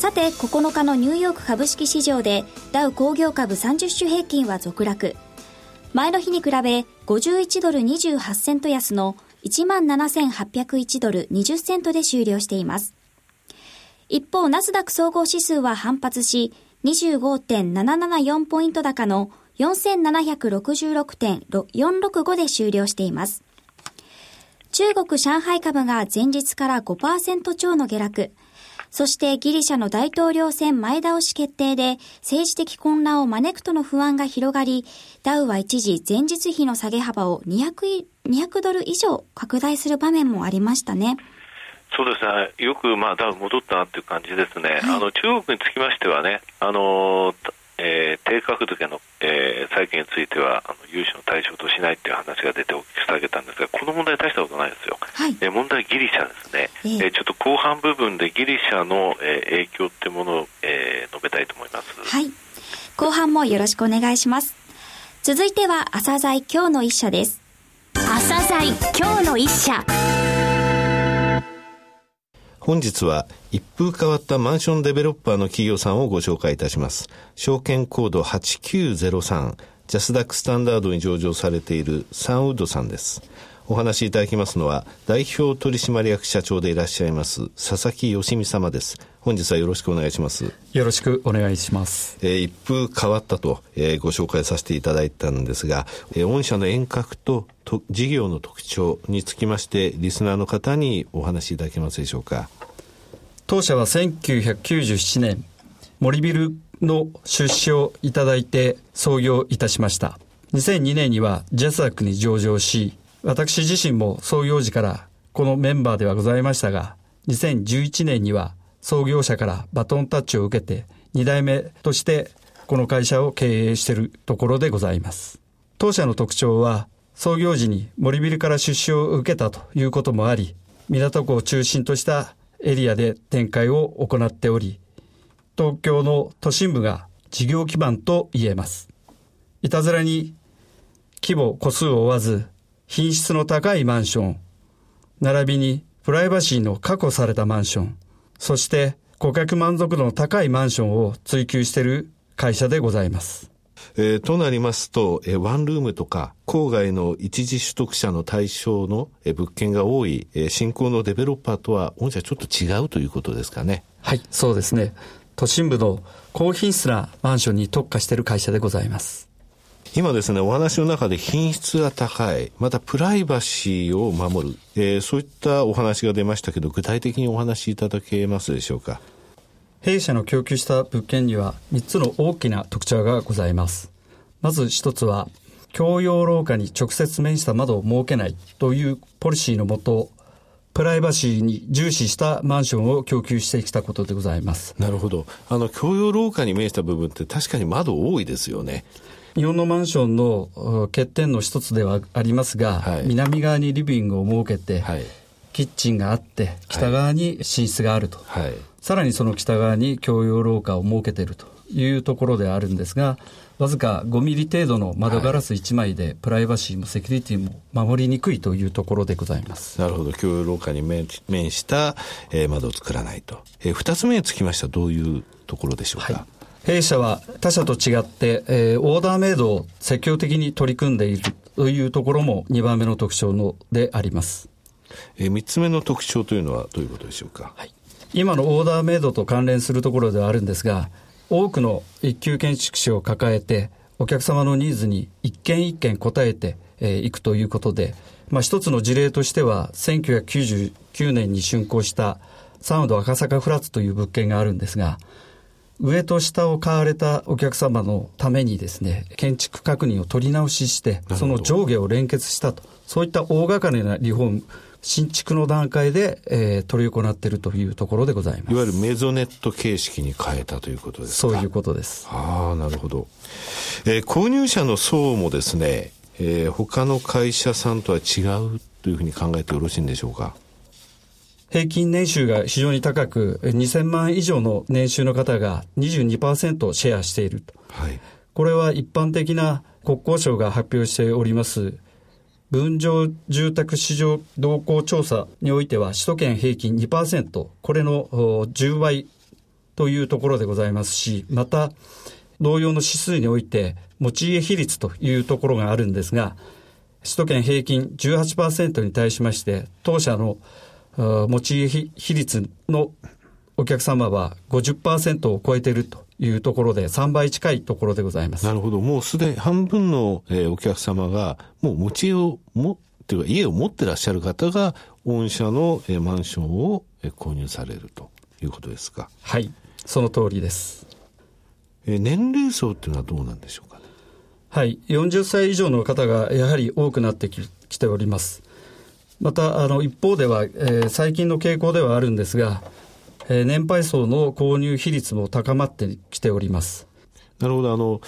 さて9日のニューヨーク株式市場でダウ工業株30種平均は続落。前の日に比べ51ドル28セント安の17,801ドル20セントで終了しています。一方ナスダック総合指数は反発し25.774ポイント高の4766.465で終了しています。中国上海株が前日から5%超の下落。そしてギリシャの大統領選前倒し決定で政治的混乱を招くとの不安が広がり、ダウは一時前日比の下げ幅を200 200ドル以上拡大する場面もありましたね。そうですね、よくまあダウ戻ったなという感じですね、はい、あの中国につきましてはね、あのえー、低格付けの、えー、債券についてはあの融資の対象としないという話が出てお聞きしてあげたんですがこの問題大したことないですよ、はい、えー、問題ギリシャですね、えー、えー、ちょっと後半部分でギリシャの、えー、影響っていうものを、えー、述べたいと思います。はい。後半もよろしくお願いします。続いては朝鮮今日の一社です。朝鮮今日の一社本日は一風変わったマンションデベロッパーの企業さんをご紹介いたします。証券コード8903、ジャスダックスタンダードに上場されているサンウッドさんです。お話しいただきますのは、代表取締役社長でいらっしゃいます、佐々木義美様です。本日はよろしくお願いします。よろしくお願いします。えー、一風変わったと、えー、ご紹介させていただいたんですが、えー、御社の遠隔とと事業の特徴につきまして、リスナーの方にお話しいただけますでしょうか。当社は1997年、森ビルの出資をいただいて創業いたしました。2002年にはジャスダックに上場し、私自身も創業時からこのメンバーではございましたが、2011年には創業者からバトンタッチを受けて2代目としてこの会社を経営しているところでございます。当社の特徴は創業時に森ビルから出資を受けたということもあり、港区を中心としたエリアで展開を行っており、東京の都心部が事業基盤と言えます。いたずらに規模、個数を追わず、品質の高いマンション、並びにプライバシーの確保されたマンション、そして顧客満足度の高いマンションを追求している会社でございます。えー、となりますと、えー、ワンルームとか郊外の一時取得者の対象の、えー、物件が多い、えー、新興のデベロッパーとは、御社ちょっと違うということですかね。はい、そうですね。都心部の高品質なマンションに特化している会社でございます。今ですね、お話の中で品質が高い、またプライバシーを守る、えー、そういったお話が出ましたけど、具体的にお話しいただけますでしょうか？弊社の供給した物件には3つの大きな特徴がございます。まず1つは、共用廊下に直接面した窓を設けないというポリシーのもと、プライバシーに重視したマンションを供給してきたことでございます。なるほど。あの、共用廊下に面した部分って確かに窓多いですよね。日本のマンションの欠点の一つではありますが、はい、南側にリビングを設けて、はい、キッチンがあって、北側に寝室があると、はい、さらにその北側に共用廊下を設けているというところであるんですが、わずか5ミリ程度の窓ガラス1枚で、プライバシーもセキュリティも守りにくいというところでございます。なるほど。共用廊下に面した、えー、窓を作らないと。えー、2つ目につきましてはどういうところでしょうか？はい弊社は他社と違って、えー、オーダーメイドを積極的に取り組んでいるというところも2番目の特徴のであります。えー、3つ目の特徴というのはどういうことでしょうか？はい、今のオーダーメイドと関連するところではあるんですが、多くの一級建築士を抱えて、お客様のニーズに一件一件応えてい、えー、くということで、まあ、一つの事例としては、1999年に竣工したサウンド赤坂フラッツという物件があるんですが、上と下を買われたお客様のためにですね、建築確認を取り直しして、その上下を連結したと、そういった大掛かりなリフォーム、新築の段階で、えー、取り行っているというところでございます。いわゆるメゾネット形式に変えたということですか？そういうことです。ああ、なるほど。えー、購入者の層もですね、えー、他の会社さんとは違うというふうに考えてよろしいんでしょうか？平均年収が非常に高く、2000万以上の年収の方が22%シェアしていると。はい、これは一般的な国交省が発表しております分譲住宅市場動向調査においては首都圏平均2%これの10倍というところでございますしまた同様の指数において持ち家比率というところがあるんですが首都圏平均18%に対しまして当社の持ち家比率のお客様は50%を超えていると。いうところで3倍近いところでございます。なるほど。もうすでに半分の、えー、お客様がもう持ち家をも、というか家を持ってらっしゃる方が御社の、えー、マンションを、えー、購入されるということですか。はい。その通りです。えー、年齢層っていうのはどうなんでしょうかね。はい。40歳以上の方がやはり多くなってききております。また、あの、一方では、えー、最近の傾向ではあるんですが、え、年配層の購入比率も高まってきております。なるほど。あの、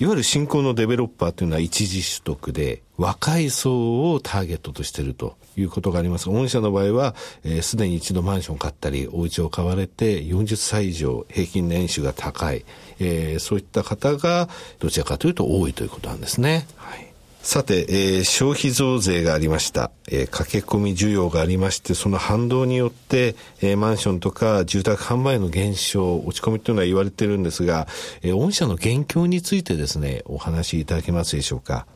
いわゆる新興のデベロッパーというのは一時取得で、若い層をターゲットとしているということがありますが、御社の場合は、す、えー、で、に一度マンションを買ったり、お家を買われて、40歳以上、平均年収が高い、えー、そういった方が、どちらかというと多いということなんですね。はいさて、えー、消費増税がありました、えー、駆け込み需要がありまして、その反動によって、えー、マンションとか住宅販売の減少、落ち込みというのは言われてるんですが、えー、御社の現況についてですね、お話しいただけますでしょうか。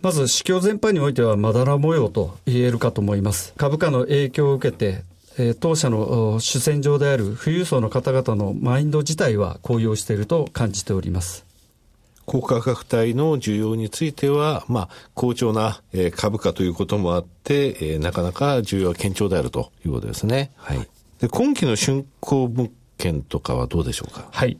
まず、市況全般においてはまだら模様と言えるかと思います。株価の影響を受けて、えー、当社の主戦場である富裕層の方々のマインド自体は高揚していると感じております。高価格帯の需要については、まあ、好調な、えー、株価ということもあって、えー、なかなか需要は堅調であるということですね。はい。で、今期の竣工物件とかはどうでしょうか？はい。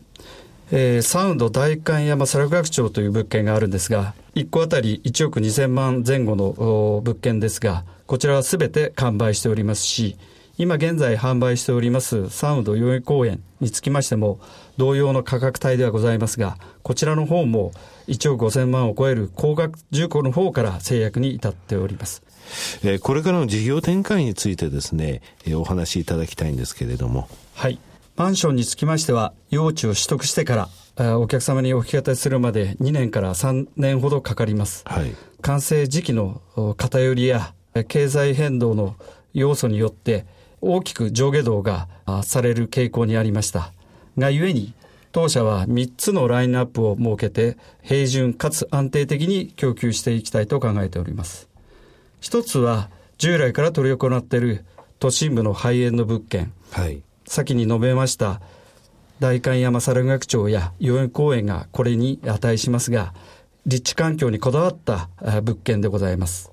えー、サウンド代官山佐楽学町という物件があるんですが、1個あたり1億2000万前後の物件ですが、こちらはすべて完売しておりますし、今現在販売しておりますサウンド代々公園につきましても、同様の価格帯ではございますが、こちらの方も1億5000万を超える高額住戸の方から制約に至っております。えー、これからの事業展開についてですね、えー、お話しいただきたいんですけれども。はい。マンションにつきましては、用地を取得してから、お客様にお引き渡しするまで2年から3年ほどかかります。はい、完成時期の偏りや経済変動の要素によって大きく上下動がされる傾向にありました。がゆえに、当社は3つのラインナップを設けて、平準かつ安定的に供給していきたいと考えております。一つは、従来から取り行っている都心部の廃園の物件。はい。先に述べました、代官山猿楽町や遊園公園がこれに値しますが、立地環境にこだわった物件でございます。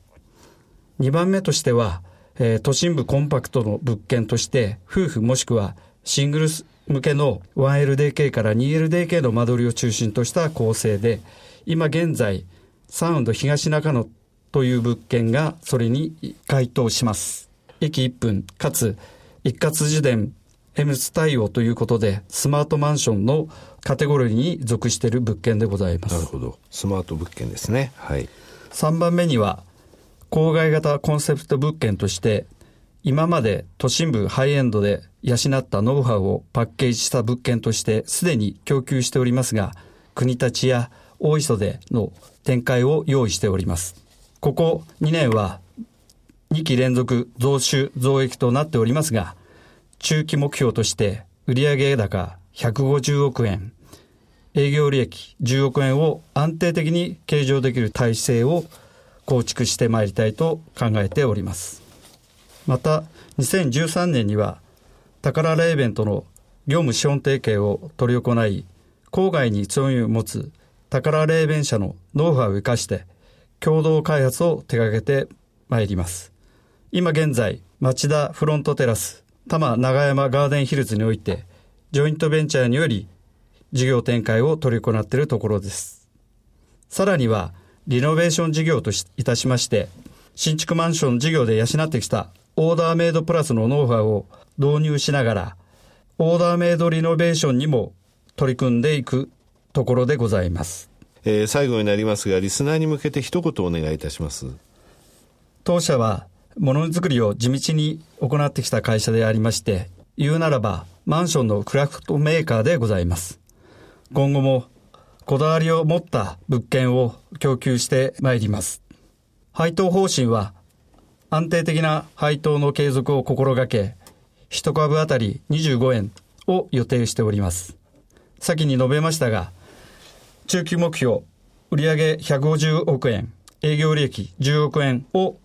2番目としては、えー、都心部コンパクトの物件として、夫婦もしくはシングルス向けの 1LDK から 2LDK の間取りを中心とした構成で、今現在、サウンド東中野という物件がそれに該当します。駅1分、かつ一括自伝 M 対応ということで、スマートマンションのカテゴリーに属している物件でございます。なるほど。スマート物件ですね。はい。3番目には、郊外型コンセプト物件として、今まで都心部ハイエンドで養ったノウハウをパッケージした物件としてすでに供給しておりますが、国立や大磯での展開を用意しております。ここ2年は2期連続増収増益となっておりますが、中期目標として売上高150億円、営業利益10億円を安定的に計上できる体制を構築してまいりたいと考えております。また、2013年には、宝レーベンとの業務資本提携を取り行い、郊外に強みを持つ宝レーベン社のノウハウを生かして、共同開発を手掛けてまいります。今現在、町田フロントテラス、多摩長山ガーデンヒルズにおいて、ジョイントベンチャーにより、事業展開を取り行っているところです。さらには、リノベーション事業といたしまして、新築マンション事業で養ってきたオーダーメイドプラスのノウハウを導入しながら、オーダーメイドリノベーションにも取り組んでいくところでございます。えー、最後になりますが、リスナーに向けて一言お願いいたします。当社は、ものづくりを地道に行ってきた会社でありまして、言うならば、マンションのクラフトメーカーでございます。今後も、こだわりを持った物件を供給してまいります。配当方針は、安定的な配当の継続を心がけ、一株当たり25円を予定しております。先に述べましたが、中期目標、売上150億円、営業利益10億円を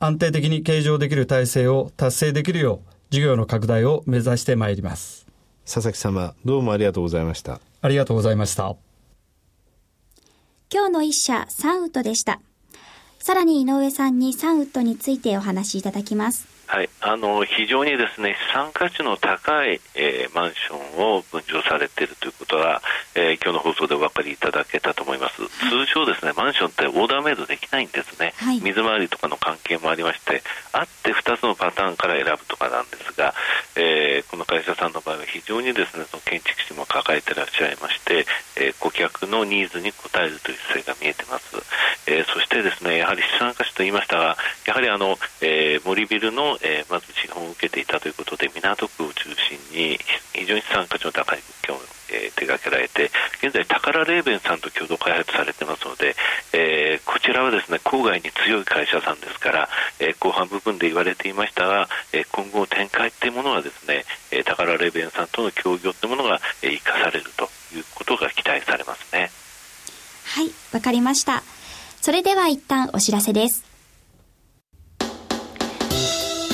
安定的に計上できる体制を達成できるよう、事業の拡大を目指してまいります。佐々木様、どうもありがとうございました。ありがとうございました。今日の一社、サンウッドでした。さらに井上さんにサンウッドについてお話しいただきます。はい、あの非常にですね資産価値の高い、えー、マンションを分譲されているということは、えー、今日の放送でお分かりいただけたと思います、はい、通常、ですねマンションってオーダーメイドできないんですね、はい、水回りとかの関係もありましてあって2つのパターンから選ぶとかなんですが、えー、この会社さんの場合は非常にですねその建築士も抱えていらっしゃいまして、え顧客のニーズに応えるという姿勢が見えてます、えそしてですねやはり資産価値と言いましたがやはりあの、え森ビルのえ、まず資本を受けていたということで港区を中心に非常に資産価値の高い物件を、えー、手掛けられて現在、宝レーベンさんと共同開発されていますので、えー、こちらはですね郊外に強い会社さんですから、え後半部分で言われていましたが、え今後展開というものはですね、え宝レーベンさんとの協業というものが、え生かされるということが期待されますね。はい、わかりました。それでは一旦お知らせです。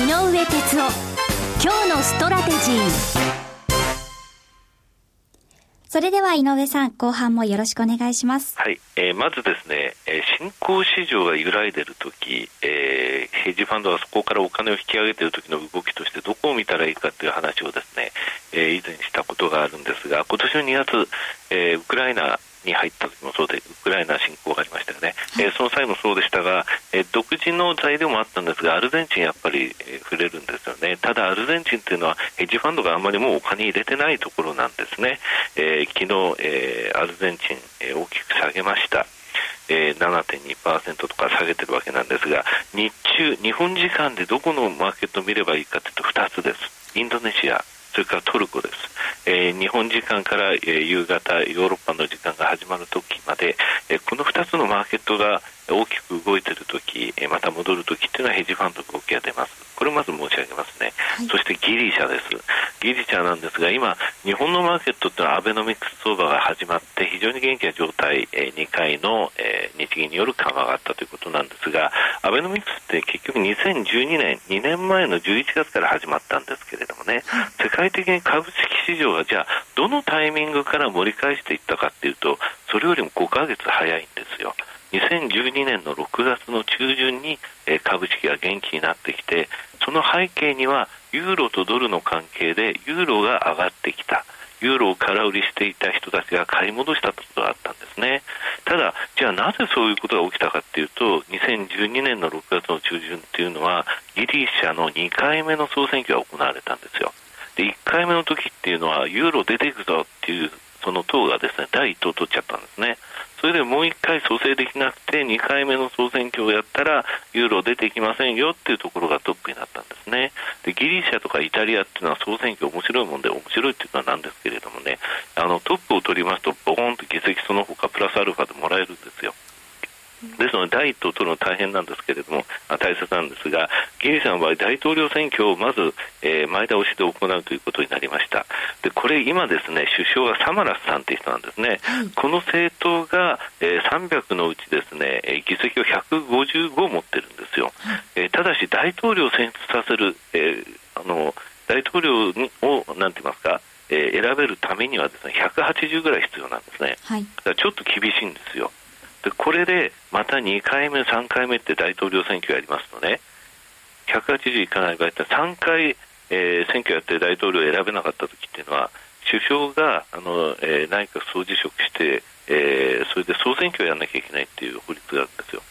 井上哲夫。今日のストラテジー。それでは井上さん、後半もよろしくお願いします。はい、えー、まずですね、えー、新興市場が揺らいでるとき、えー、ヘッジファンドはそこからお金を引き上げてるときの動きとしてどこを見たらいいかという話をですね、えー、以前したことがあるんですが、今年の2月、えー、ウクライナに入った時もそうで、ウクライナ侵攻がありましたよね、はい、えー、その際もそうでしたが、えー、独自の材料もあったんですが、アルゼンチンやっぱり、えー、触れるんですよね、ただアルゼンチンというのは、ヘッジファンドがあんまりもうお金入れてないところなんですね、えー、昨日、えー、アルゼンチン、えー、大きく下げました。えー、7.2%とか下げてるわけなんですが、日中、日本時間でどこのマーケットを見ればいいかというと2つです。インドネシア、それからトルコです、えー、日本時間から、えー、夕方ヨーロッパの時間が始まる時まで、えー、この2つのマーケットが大きく動いているとき、えまた戻るときっていうのはヘッジファンドの動きが出ます。これをまず申し上げますね。はい、そしてギリシャです。ギリシャなんですが、今、日本のマーケットってのはアベノミクス相場が始まって、非常に元気な状態、え2回の、え日銀による緩和があったということなんですが、アベノミクスって結局2012年、2年前の11月から始まったんですけれどもね、世界的に株式市場がじゃあ、どのタイミングから盛り返していったかっていうと、それよりも5ヶ月早いんですよ。2012年の6月の中旬に、え株式が元気になってきてその背景にはユーロとドルの関係でユーロが上がってきたユーロを空売りしていた人たちが買い戻したことがあったんですね。ただ、じゃあなぜそういうことが起きたかというと、2012年の6月の中旬というのは、ギリシャの2回目の総選挙が行われたんですよ。で、1回目の時っていうのは、ユーロ出ていくぞっていう、その党がですね、第1党取っちゃったんですね。それでもう1回蘇生できなくて、2回目の総選挙をやったら、ユーロ出てきませんよっていうところがトップになったんですね。でギリシャとかイタリアっていうのは総選挙面白いもんで、面白いっていうのはなんですけれどもね、あのトップを取りますと、ボーンと議席その他プラスアルファでもらえるんですよ。ですので、第一党を取るのは大変なんですけれども、大切なんですが、ギリシャの場合、大統領選挙をまず、えー、前倒しで行うということになりました。で、これ今ですね、首相がサマラスさんという人なんですね。この政党が、えー、300のうちですね、議席を155持ってるんですよ。えー、ただし、大統領を選出させる、えーあの大統領をなんて言いますか、えー、選べるためにはですね180ぐらい必要なんですね、はい、だからちょっと厳しいんですよ。でこれでまた2回目、3回目って大統領選挙やりますとね、180いかない場合って3回、えー、選挙やって大統領を選べなかった時っていうのは、首相があの、えー、内閣総辞職して、えー、それで総選挙をやらなきゃいけないっていう法律があるんですよ。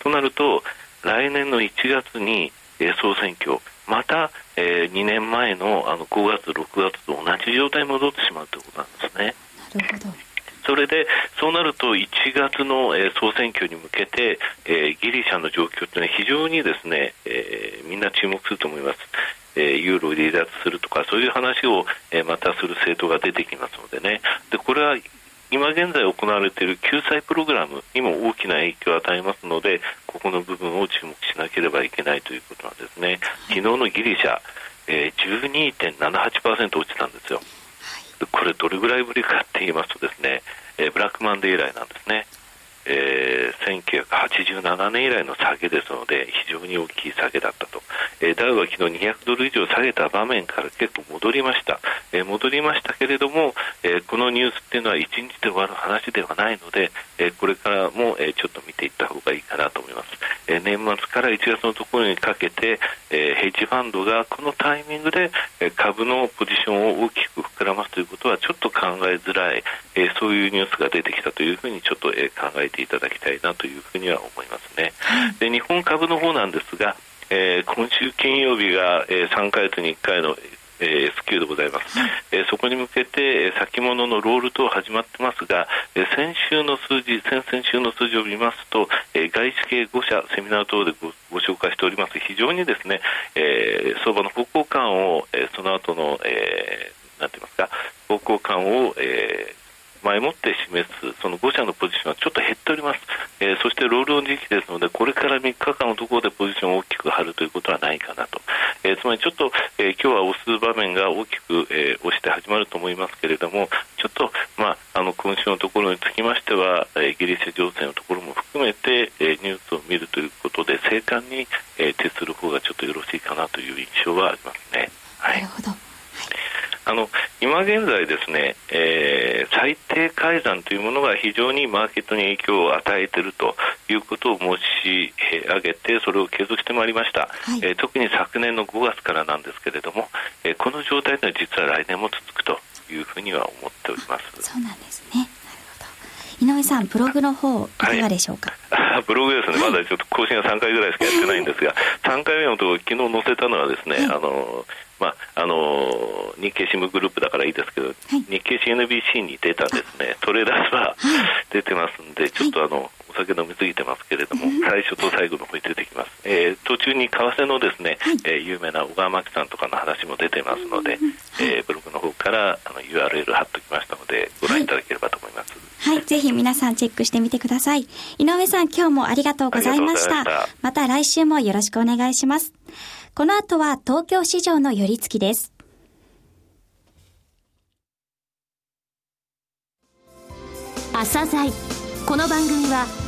となると、来年の1月に、えー、総選挙、また、えー、2年前のあの5月、6月と同じ状態に戻ってしまうということなんですね。なるほどそれで、そうなると1月の、えー、総選挙に向けて、えー、ギリシャの状況というのは非常にですね、えー、みんな注目すると思います。えー、ユーロを離脱するとか、そういう話を、えー、またする政党が出てきますのでね、でこれは今現在行われている救済プログラムにも大きな影響を与えますので、ここの部分を注目しなければいけないということなんですね。昨日のギリシャ、えー、12.78%落ちたんですよ。これどれぐらいぶりかって言いますとですね、えー、ブラックマンデー以来なんですね。えー、1987年以来の下げですので非常に大きい下げだったと、えー、ダウは昨日200ドル以上下げた場面から結構戻りました、えー、戻りましたけれども、えー、このニュースっていうのは1日で終わる話ではないので、えー、これからも、えー、ちょっと見ていった方がいいかなと思います、えー、年末から1月のところにかけて、えー、ヘッジファンドがこのタイミングで、えー、株のポジションを大きく膨らますということはちょっと考えづらい、えー、そういうニュースが出てきたというふうにちょっと、えー、考えていただきたいなというふうには思いますね。で日本株の方なんですが、えー、今週金曜日が、えー、3か月に1回のえー、S q でございます、えー、そこに向けて先物のロール等始まってますが、えー、先週の数字先々週の数字を見ますと、えー、外資系5社セミナー等でごご紹介しております。非常にですね、えー、相場の方向感を、えー、その後の、えー、なんていますか方向感を、えー前もって示すその5社のポジションはちょっと減っております、えー、そしてロールオン時期ですのでこれから3日間のところでポジションを大きく張るということはないかなと、えー、つまりちょっと、え、今日は押す場面が大きく、え押して始まると思いますけれどもちょっと、まあ、あの今週のところにつきましては、えギリシャ情勢のところも含めて、えニュースを見るということで静観に、え徹する方がちょっとよろしいかなという印象はありますね。はい、なるほど。あの今現在、ですね、えー、最低改ざんというものが非常にマーケットに影響を与えているということを申し上げて、それを継続してまいりました、はい、えー、特に昨年の5月からなんですけれども、えー、この状態というのは実は来年も続くというふうには思っております。そうなんですね。井上さん、ブログの方いかがでしょうか？はい、ブログですね、まだちょっと更新は3回ぐらいしかやってないんですが、3回目のところ、昨日載せたのはですね、はい、あのまああの日経新聞グループだからいいですけど、はい、日経 CNBC に出たですねトレーダーは出てますんで、ちょっとあの、お酒飲みすぎてますけれども、最初と最後の方に出てきます、えー、途中に為替のですね、はい、えー、有名な小川真紀さんとかの話も出てますので、えー、ブログの方からあの URL 貼っておきましたのでご覧いただければと思います、はい、はい、ぜひ皆さんチェックしてみてください。井上さん今日もありがとうございました。また来週もよろしくお願いします。この後は東京市場の寄り付きです。朝鮮。この番組は